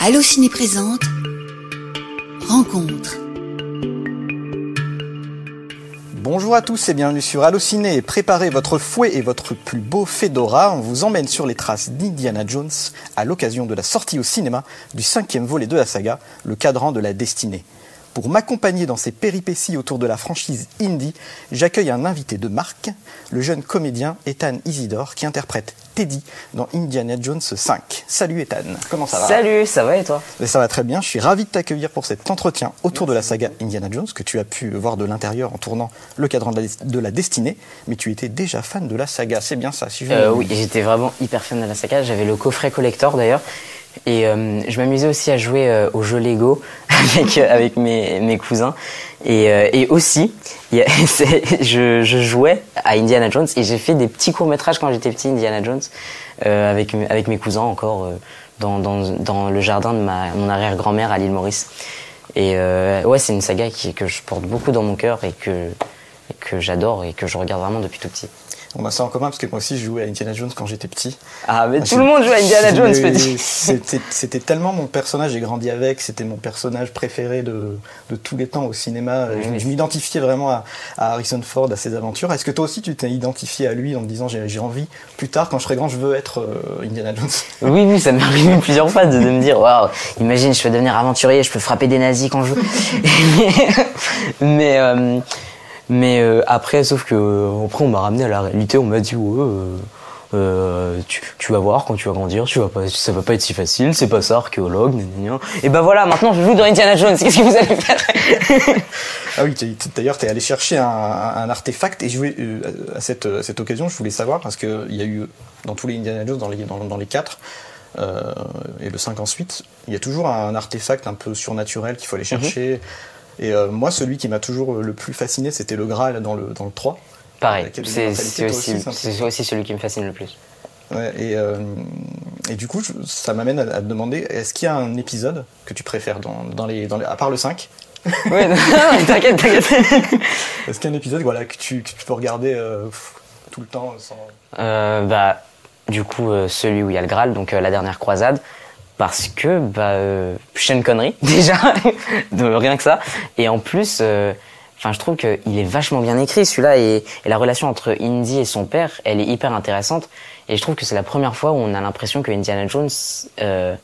Allociné présente Rencontre. Bonjour à tous et bienvenue sur Allociné. Préparez votre fouet et votre plus beau fedora. On vous emmène sur les traces d'Indiana Jones à l'occasion de la sortie au cinéma du cinquième volet de la saga, Le Cadran de la Destinée. Pour m'accompagner dans ces péripéties autour de la franchise Indie, j'accueille un invité de marque, le jeune comédien Ethan Isidore, qui interprète Teddy dans Indiana Jones 5. Salut Ethan, comment ça va? Salut, ça va et toi? Ça va très bien, je suis ravi de t'accueillir pour cet entretien autour de la saga Indiana Jones, que tu as pu voir de l'intérieur en tournant le cadran de la, de la destinée, mais tu étais déjà fan de la saga, c'est bien ça si je euh, Oui, j'étais vraiment hyper fan de la saga, j'avais le coffret collector d'ailleurs, et euh, je m'amusais aussi à jouer euh, aux jeux Lego avec, euh, avec mes, mes cousins. Et, et aussi, y a, je, je, jouais à Indiana Jones et j'ai fait des petits courts-métrages quand j'étais petit, Indiana Jones, avec, avec mes cousins encore, dans, dans, dans, le jardin de ma, mon arrière-grand-mère à l'île Maurice. Et ouais, c'est une saga qui, que je porte beaucoup dans mon cœur et que, et que j'adore et que je regarde vraiment depuis tout petit. On a ça en commun parce que moi aussi je jouais à Indiana Jones quand j'étais petit. Ah mais tout le monde joue à Indiana Jones petit. C'était tellement mon personnage, j'ai grandi avec, c'était mon personnage préféré de, de, tous les temps au cinéma. Je, m'identifiais vraiment à, Harrison Ford, à ses aventures. Est-ce que toi aussi tu t'es identifié à lui en te disant j'ai envie plus tard quand je serai grand je veux être euh, Indiana Jones? Oui oui ça m'est arrivé plusieurs fois de, me dire waouh imagine je peux devenir aventurier, je peux frapper des nazis quand je veux. mais euh, mais euh, après, sauf que euh, après, on m'a ramené à la réalité. On m'a dit ouais, euh, tu, tu, vas voir quand tu vas grandir, tu vas pas, ça va pas être si facile. C'est pas ça, archéologue. Et ben voilà, maintenant je joue dans Indiana Jones. Qu'est-ce que vous allez faire? Ah oui, d'ailleurs, tu es allé chercher un, un, artefact et je voulais, à cette, cette occasion, je voulais savoir parce que il y a eu dans tous les Indiana Jones, dans les, dans, dans les quatre. et le 5 ensuite, il y a toujours un artefact un peu surnaturel qu'il faut aller mhm. chercher. Et euh, moi, celui qui m'a toujours le plus fasciné, c'était le Graal dans le, dans le 3. Pareil, c'est aussi, aussi, celui qui me fascine le plus. Ouais, et, euh, et, du coup, ça m'amène à, te demander est-ce qu'il y a un épisode que tu préfères dans, dans, les, dans les, à part le 5 Oui, t'inquiète, t'inquiète. est-ce qu'il y a un épisode voilà, que, tu, que tu peux regarder euh, tout le temps sans... bah, Du coup, celui où il y a le Graal, donc la dernière croisade parce que bah euh, chaîne connerie déjà rien que ça. Et en plus euh, enfin je trouve qu'il est vachement bien écrit celui-là et, et, la relation entre Indy et son père elle est hyper intéressante. Et je trouve que c'est la première fois où on a l'impression que Indiana Jones euh,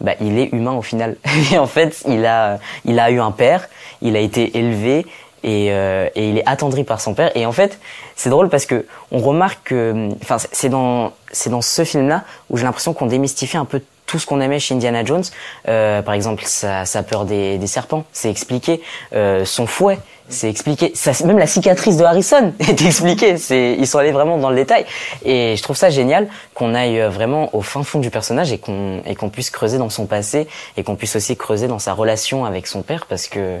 bah, il est humain au final. Et en fait il a il a eu un père il a été élevé et, euh, et, il est attendri par son père. Et en fait, c'est drôle parce que on remarque que, enfin, c'est dans c'est dans ce film-là où j'ai l'impression qu'on démystifie un peu tout ce qu'on aimait chez Indiana Jones. Euh, par exemple, sa, peur des, serpents, c'est expliqué. Euh, son fouet, c'est expliqué. Même la cicatrice de Harrison est expliquée. Ils sont allés vraiment dans le détail. Et je trouve ça génial qu'on aille euh, vraiment au fin fond du personnage et qu'on puisse creuser dans son passé et qu'on puisse aussi creuser dans sa relation avec son père parce que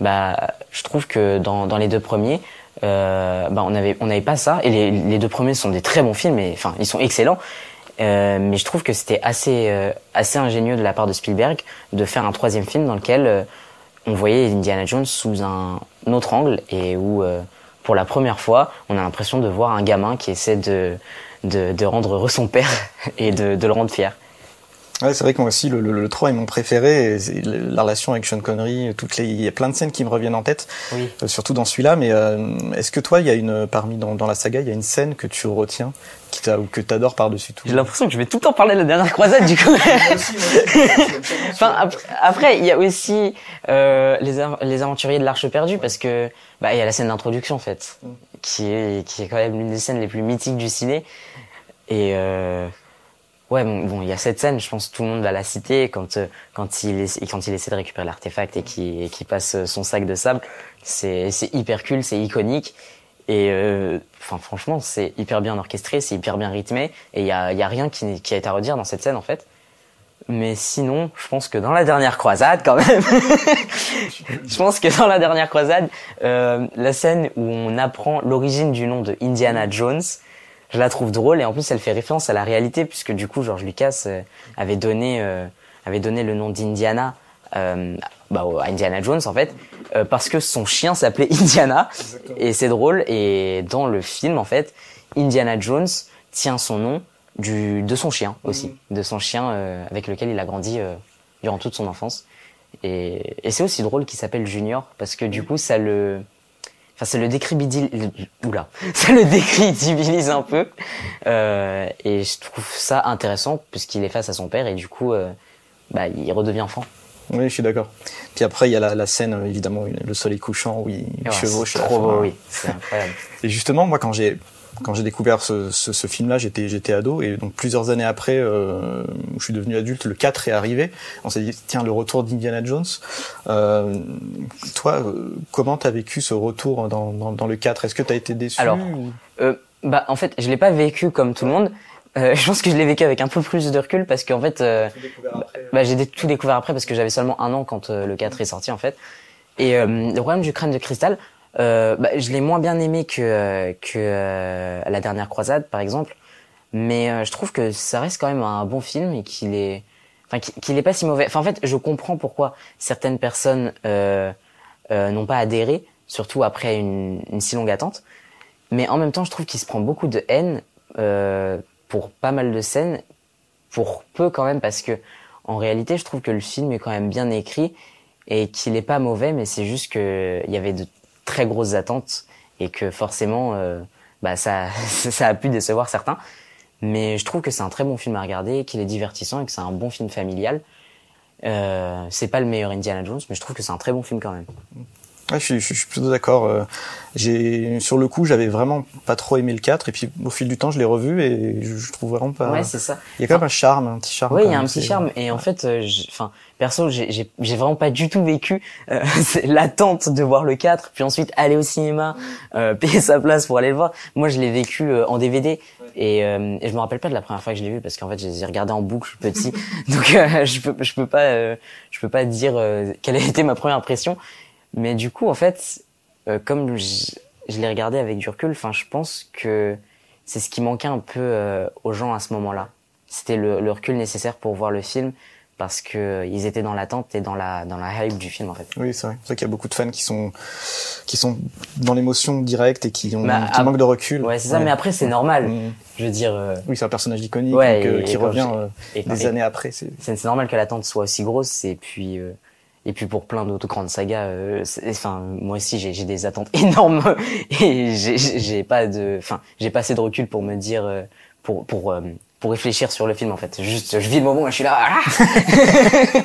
bah je trouve que dans, les deux premiers euh, bah on n'avait pas ça et les, les deux premiers sont des très bons films et enfin ils sont excellents euh, mais je trouve que c'était assez, euh, assez ingénieux de la part de Spielberg de faire un troisième film dans lequel euh, on voyait Indiana Jones sous un, autre angle et où, pour la première fois, on a l'impression de voir un gamin qui essaie de, de, de rendre heureux son père et de, de le rendre fier. Ouais, c'est vrai que moi aussi, le, le, le 3 est mon préféré. la relation avec Sean Connery, toutes les, il y a plein de scènes qui me reviennent en tête, oui. euh, surtout dans celui-là. Mais euh, est-ce que toi, il y a une, parmi dans, dans, la saga, il y a une scène que tu retiens, qui t'a, ou que t'adores par-dessus tout? J'ai l'impression que je vais tout le temps parler de la dernière croisade, du coup. enfin, après, après, il y a aussi euh, les, les aventuriers de l'Arche perdue, parce que bah, il y a la scène d'introduction, en fait, mm. qui est, qui est quand même l'une des scènes les plus mythiques du ciné. Et euh, Ouais, bon, il y a cette scène, je pense que tout le monde va la citer quand euh, quand il est, quand il essaie de récupérer l'artefact et qui qui passe euh, son sac de sable, c'est c'est hyper cool, c'est iconique. Et euh, enfin franchement c'est hyper bien orchestré, c'est hyper bien rythmé. Et il y a y a rien qui qui a été à redire dans cette scène en fait. Mais sinon, je pense que dans la dernière croisade, quand même, je pense que dans la dernière croisade, euh, la scène où on apprend l'origine du nom de Indiana Jones, je la trouve drôle et en plus elle fait référence à la réalité puisque du coup George Lucas euh, avait donné euh, avait donné le nom d'Indiana euh, bah, à Indiana Jones en fait euh, parce que son chien s'appelait Indiana. Et c'est drôle. Et dans le film en fait Indiana Jones tient son nom du de son chien aussi. Mm. de son chien avec lequel il a grandi durant toute son enfance. Et, et c'est aussi drôle qu'il s'appelle Junior parce que du coup, ça le, enfin, ça le décrédibilise, oula, ça le décrédibilise un peu. Euh, et je trouve ça intéressant puisqu'il est face à son père et du coup, euh, bah, il redevient enfant. Oui, je suis d'accord. Puis après, il y a la, la scène, euh, évidemment, le soleil couchant où il Ouais, chevauche. c'est trop beau, oui, c'est incroyable. Et justement, moi, quand j'ai quand j'ai découvert ce, ce, ce film-là, j'étais j'étais ado et donc plusieurs années après, euh, où je suis devenu adulte, le 4 est arrivé. On s'est dit tiens le retour d'Indiana Jones. Euh, toi, euh, comment t'as vécu ce retour dans, dans, dans le 4 Est-ce que t'as été déçu Alors, ou- Euh, bah, en fait, je l'ai pas vécu comme tout le monde. Euh, je pense que je l'ai vécu avec un peu plus de recul parce qu'en fait, euh, bah, j'ai dé- tout découvert après parce que j'avais seulement un an quand euh, le 4 est sorti en fait. Et euh, le problème du crâne de cristal, euh, bah, je l'ai moins bien aimé que euh, que euh, la dernière croisade par exemple, mais euh, je trouve que ça reste quand même un bon film et qu'il est, enfin qu'il est pas si mauvais. Enfin en fait, je comprends pourquoi certaines personnes euh, euh, n'ont pas adhéré, surtout après une, une si longue attente. Mais en même temps, je trouve qu'il se prend beaucoup de haine pour pas mal de scènes, pour peu quand même, parce que en réalité, je trouve que le film est quand même bien écrit et qu'il est pas mauvais, mais c'est juste que il y avait de très grosses attentes et que forcément, euh, bah ça, ça a pu décevoir certains. Mais je trouve que c'est un très bon film à regarder, qu'il est divertissant et que c'est un bon film familial. Euh, c'est pas le meilleur Indiana Jones, mais je trouve que c'est un très bon film quand même. Ouais, je, suis, je suis plutôt d'accord. Euh, J'ai sur le coup, j'avais vraiment pas trop aimé le 4 et puis au fil du temps, je l'ai revu et je, je trouve vraiment pas. Ouais, c'est ça. il y a quand même un charme, un petit charme. Oui, il y a un petit charme. Et en fait, euh, enfin, perso, j'ai vraiment pas du tout vécu euh, l'attente de voir le 4, puis ensuite aller au cinéma, euh, payer sa place pour aller le voir. Moi, je l'ai vécu euh, en DVD. Et, euh, et je me rappelle pas de la première fois que je l'ai vu parce qu'en fait, je les ai regardés en boucle petit. Donc, euh, je peux, je peux pas, euh, je peux pas dire euh, quelle a été ma première impression. Mais du coup, en fait, euh, comme je, je l'ai regardé avec du recul, enfin, je pense que c'est ce qui manquait un peu euh, aux gens à ce moment-là. C'était le, le recul nécessaire pour voir le film parce que euh, ils étaient dans l'attente et dans la dans la hype du film en fait. Oui, c'est vrai. C'est vrai qu'il y a beaucoup de fans qui sont qui sont dans l'émotion directe et qui ont Bah, qui manquent de recul. Ouais, c'est ça. Mais après, c'est normal. Mm. Je veux dire, euh, Oui, c'est un personnage iconique Ouais, donc, euh, et- qui et revient j'ai- euh, et- des années après. C'est normal que l'attente soit aussi grosse et puis euh, et puis pour plein d'autres grandes sagas euh, enfin moi aussi j'ai des attentes énormes et j'ai pas de enfin j'ai pas assez de recul pour me dire euh, pour pour euh, pour réfléchir sur le film en fait juste je vis le moment et je suis là ah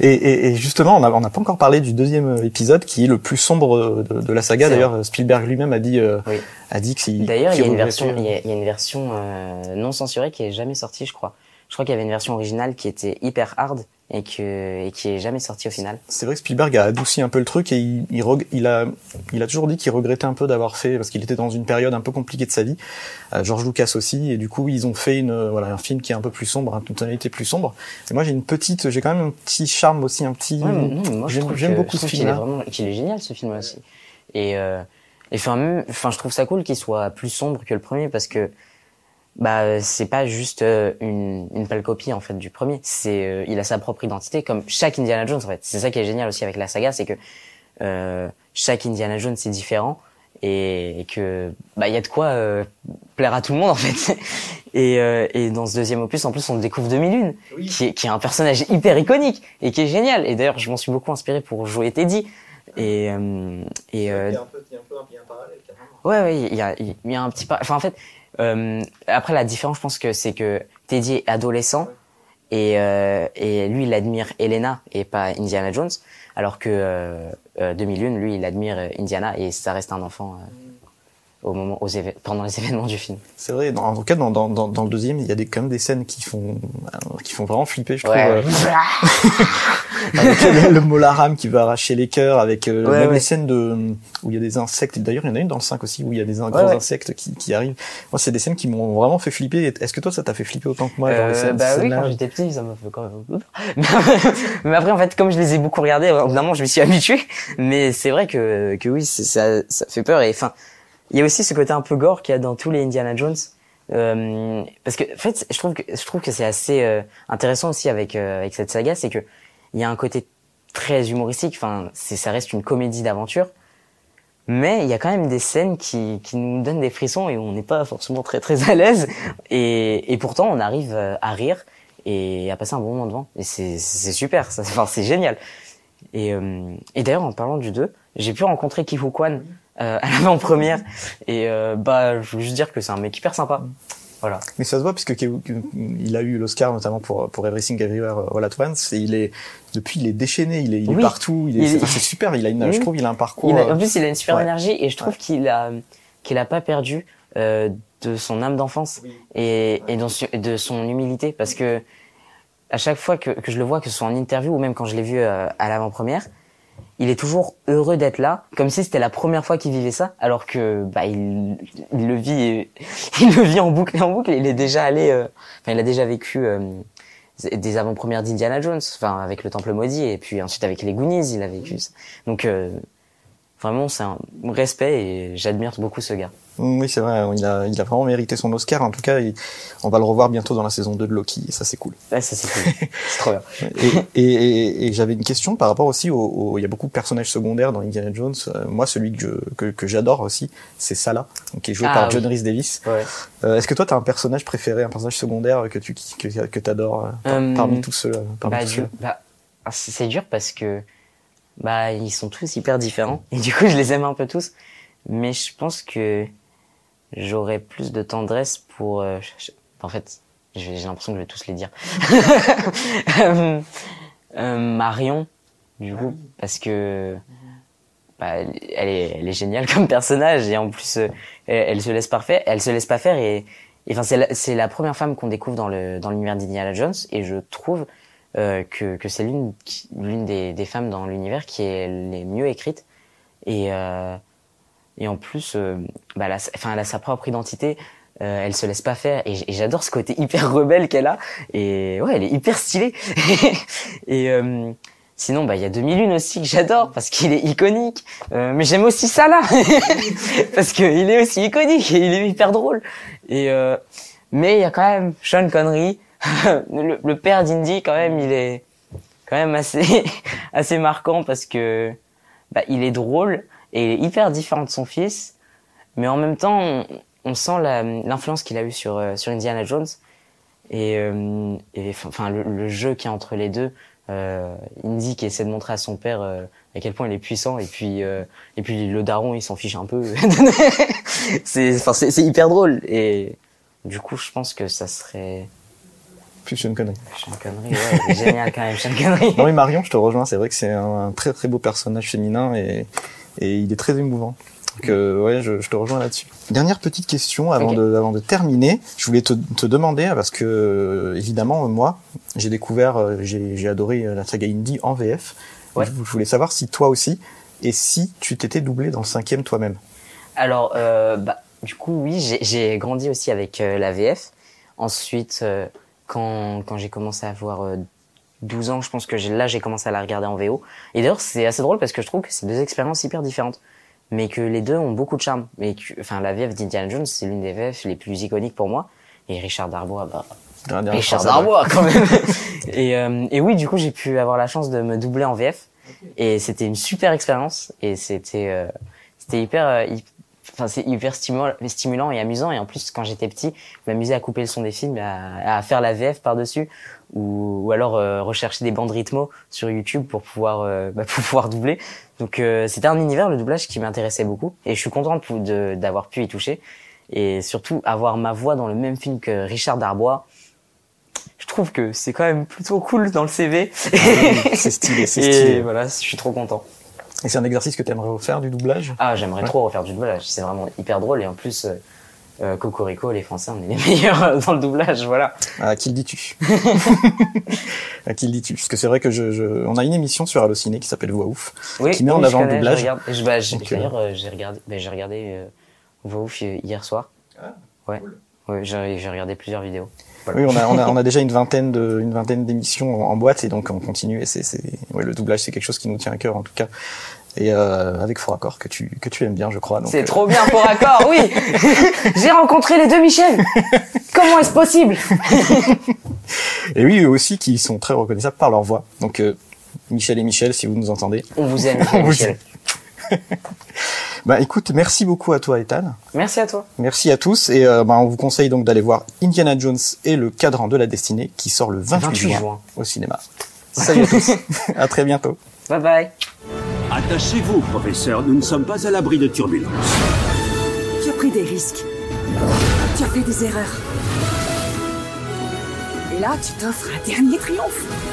Et, et, et justement, on n'a on n'a pas encore parlé du deuxième épisode qui est le plus sombre de, de la saga. D'ailleurs, Spielberg lui-même a dit euh, Oui. a dit que D'ailleurs, il y a une version, il y a, il y a une version euh, non censurée qui est jamais sortie, je crois. Je crois qu'il y avait une version originale qui était hyper hard et que et qui est jamais sortie au final. C'est vrai que Spielberg a adouci un peu le truc et il, il, a, il a toujours dit qu'il regrettait un peu d'avoir fait, parce qu'il était dans une période un peu compliquée de sa vie. Euh, George Lucas aussi, et du coup ils ont fait une, euh, voilà, un film qui est un peu plus sombre, une tonalité plus sombre. Et moi j'ai une petite, j'ai quand même un petit charme aussi, un petit. Ouais, j'aime beaucoup je ce trouve qu'il est vraiment, qu'il est génial ce film aussi. Et euh, et enfin je trouve ça cool qu'il soit plus sombre que le premier parce que bah c'est pas juste euh, une une pâle copie en fait du premier. C'est euh, il a sa propre identité comme chaque Indiana Jones en fait. C'est ça qui est génial aussi avec la saga, c'est que euh, chaque Indiana Jones c'est différent et, et que bah il y a de quoi euh, plaire à tout le monde en fait. Et, euh, et dans ce deuxième opus, en plus, on découvre 2001, qui, est, qui est un personnage hyper iconique et qui est génial. Et d'ailleurs, je m'en suis beaucoup inspiré pour jouer Teddy. Et, euh, et euh, Ouais, ouais, il y a, il y a un petit par... Enfin, en fait, euh, après, la différence, je pense que c'est que Teddy est adolescent et, euh, et lui, il admire Elena et pas Indiana Jones, alors que euh, euh, 2001, lui, il admire euh, Indiana et ça reste un enfant euh, au moment, aux pendant les événements du film. C'est vrai. dans- en tout cas, dans, dans, dans, dans le deuxième, il y a des, quand même des scènes qui font, euh, qui font vraiment flipper, je trouve. Ouais, euh, avec le, le Molaram qui veut arracher les cœurs, avec euh, Ouais, même ouais. les scènes de où il y a des insectes. D'ailleurs, il y en a une dans le 5 aussi où il y a des ouais. insectes qui, qui arrivent. Moi, c'est des scènes qui m'ont vraiment fait flipper. Est-ce que toi, ça t'a fait flipper autant que moi genre, Euh, scènes- bah oui, quand j'étais petit, ça m'a fait quand même. Mais après, en fait, comme je les ai beaucoup regardés, évidemment, je me suis habitué. Mais c'est vrai que, que oui, ça, ça fait peur. Et enfin, il y a aussi ce côté un peu gore qu'il y a dans tous les Indiana Jones. Euh, parce que, en fait, je trouve que, je trouve que c'est assez euh, intéressant aussi avec, euh, avec cette saga, c'est que il y a un côté très humoristique. Enfin, ça reste une comédie d'aventure. Mais il y a quand même des scènes qui, qui nous donnent des frissons et on n'est pas forcément très très à l'aise. Et, et pourtant, on arrive euh, à rire et à passer un bon moment devant. Et c'est super, enfin, c'est génial. Et, euh, et d'ailleurs, en parlant du 2, j'ai pu rencontrer Ki Kwan euh, à l'avant-première. Et euh, bah, je veux juste dire que c'est un mec hyper sympa. Voilà. Mais ça se voit puisque il a eu l'Oscar notamment pour pour Everything Everywhere All at Once et il est depuis il est déchaîné, il est, il est partout, il est, c'est super, il a une, Oui. je trouve il a un parcours. A- en euh, plus, il a une super ouais. énergie et je trouve qu'il a qu'il a pas perdu euh, de son âme d'enfance et, et dans de son humilité parce que à chaque fois que, que je le vois, que ce soit en interview ou même quand je l'ai vu euh, à l'avant-première, il est toujours heureux d'être là, comme si c'était la première fois qu'il vivait ça, alors que bah il, il le vit, il le vit en boucle et en boucle. Il est déjà allé, euh, enfin il a déjà vécu euh, des avant-premières d'Indiana Jones, enfin avec le Temple maudit et puis ensuite avec les Goonies, il a vécu ça. Donc euh, vraiment c'est un respect et j'admire beaucoup ce gars. Oui, c'est vrai, il a, il a vraiment mérité son Oscar. En tout cas, il- on va le revoir bientôt dans la saison 2 de Loki, et ça c'est cool. Ouais, ça c'est cool, c'est trop bien. Et, et, et- et j'avais une question par rapport aussi au, au- il y a beaucoup de personnages secondaires dans Indiana Jones. Euh, moi, celui que que, que j'adore aussi, c'est Salah, qui est joué Ah, par oui. John Rhys Davis. Ouais. Euh, Est-ce que toi, t'as un personnage préféré, un personnage secondaire que tu que, que t'adores euh, par- parmi tous ceux, parmi Bah, tous du- ceux bah, ah, c'est dur parce que bah ils sont tous hyper différents et du coup je les aime un peu tous, mais je pense que j'aurais plus de tendresse pour. euh, en fait, j'ai l'impression que je vais tous les dire. Euh, Marion, du coup, parce que bah, elle est, elle est géniale comme personnage et en plus euh, elle, se laisse pas faire, elle se laisse pas faire et, enfin c'est la, la première femme qu'on découvre dans le dans l'univers d'Indiana Jones et je trouve euh, que que c'est l'une l'une des, des femmes dans l'univers qui est les mieux écrites. Et euh, et en plus euh, bah, elle a, enfin elle a sa propre identité euh, elle se laisse pas faire. Et, j'adore ce côté hyper rebelle qu'elle a. Et ouais elle est hyper stylée. Et euh, sinon bah il y a 2001 aussi que j'adore parce qu'il est iconique. Euh, mais j'aime aussi ça là parce que il est aussi iconique et il est hyper drôle. Et mais il y a quand même Sean Connery le, le père d'Indy quand même il est quand même assez assez marquant parce que bah, il est drôle et il est hyper différent de son fils. Mais en même temps on, on sent l'influence qu'il a eu sur euh, sur Indiana Jones. Et, euh, et enfin le, le jeu qui est entre les deux euh, Indy qui essaie de montrer à son père euh, à quel point il est puissant et puis euh, et puis le daron il s'en fiche un peu. C'est enfin c'est hyper drôle et du coup je pense que ça serait Plus Sean Connery. Sean Connery ouais il est génial quand même Sean Connery Non mais Marion, je te rejoins. C'est vrai que c'est un, un très très beau personnage féminin et, et il est très émouvant. Donc euh, ouais, je, je te rejoins là-dessus. Dernière petite question avant de avant de terminer. Je voulais te, te demander parce que euh, évidemment moi j'ai découvert, euh, j'ai j'ai adoré euh, la saga Indie en VF. Ouais. Je, je voulais savoir si toi aussi et si tu t'étais doublé dans le cinquième toi-même. Alors, euh, bah, du coup, oui, j'ai- j'ai grandi aussi avec euh, la VF. Ensuite, euh, quand, quand j'ai commencé à avoir euh, 12 ans, je pense que j'ai- là, j'ai commencé à la regarder en VO. Et d'ailleurs, c'est assez drôle parce que je trouve que c'est deux expériences hyper différentes. Mais que les deux ont beaucoup de charme. Mais que, enfin, la VF d'Indiana Jones, c'est l'une des VF les plus iconiques pour moi. Et Richard Darbois, bah, Dernière Richard Darbois quand même. et, euh, et oui, du coup, j'ai pu avoir la chance de me doubler en VF. Et c'était une super expérience. Et c'était euh, c'était hyper, euh, enfin c'est hyper stimulant, et amusant. Et en plus, quand j'étais petit, je m'amusais à couper le son des films, à, à faire la VF par dessus, ou, ou alors euh, rechercher des bandes rythmo sur YouTube pour pouvoir euh, bah, pour pouvoir doubler. Donc euh, c'était un univers le doublage qui m'intéressait beaucoup. Et je suis content de d'avoir pu y toucher. Et surtout avoir ma voix dans le même film que Richard Darbois je trouve que c'est quand même plutôt cool dans le CV. C'est stylé, c'est Et stylé. voilà, je suis trop content. Et c'est un exercice que tu aimerais refaire du doublage? Ah, j'aimerais Ouais. trop refaire du doublage. C'est vraiment hyper drôle et en plus, euh, euh, Cocorico, les Français, on est les meilleurs dans le doublage, voilà. À qui le dis-tu? À qui le dis-tu? Parce que c'est vrai que je, je, on a une émission sur Allociné qui s'appelle Voix Ouf. Oui, Qui met en oui, avant le doublage. Regarde, je- bah, j'ai- euh, D'ailleurs, euh, j'ai regardé, bah, j'ai regardé euh, Voix Ouf hier soir. ouais. Ouais, j'ai j'ai regardé plusieurs vidéos. Oui, on a, on a, on a déjà une vingtaine de, une vingtaine d'émissions en, en boîte et donc on continue. Et c'est, c'est, ouais, le doublage, c'est quelque chose qui nous tient à cœur en tout cas. Et euh, avec Fort Accord que tu, que tu aimes bien, je crois. C'est euh, trop bien pour accord, oui J'ai rencontré les deux Michel Comment est-ce possible Et oui, eux aussi qui sont très reconnaissables par leur voix. Donc euh, Michel et Michel, si vous nous entendez. On vous aime, Michel. Vous Michel. bah écoute, merci beaucoup à toi Ethan. Merci à toi. Merci à tous et euh, bah, on vous conseille donc d'aller voir Indiana Jones et le cadran de la destinée qui sort le 28, 28 juin, juin. au cinéma. Salut à tous, à très bientôt. Bye bye. Attachez-vous, professeur, nous ne sommes pas à l'abri de turbulences. Tu as pris des risques. Tu as fait des erreurs. Et là, tu t'offres un dernier triomphe.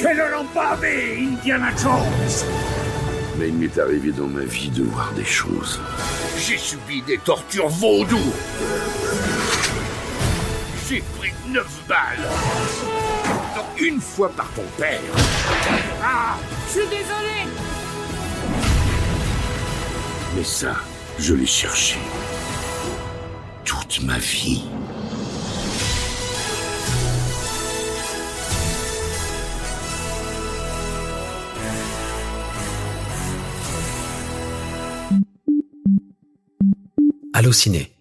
C'est le lampavé, Indiana Jones Mais il m'est arrivé dans ma vie de voir des choses. J'ai subi des tortures vaudou J'ai pris neuf balles Donc une fois par ton père Ah Je suis désolé Mais ça, je l'ai cherché. Toute ma vie. Allociné,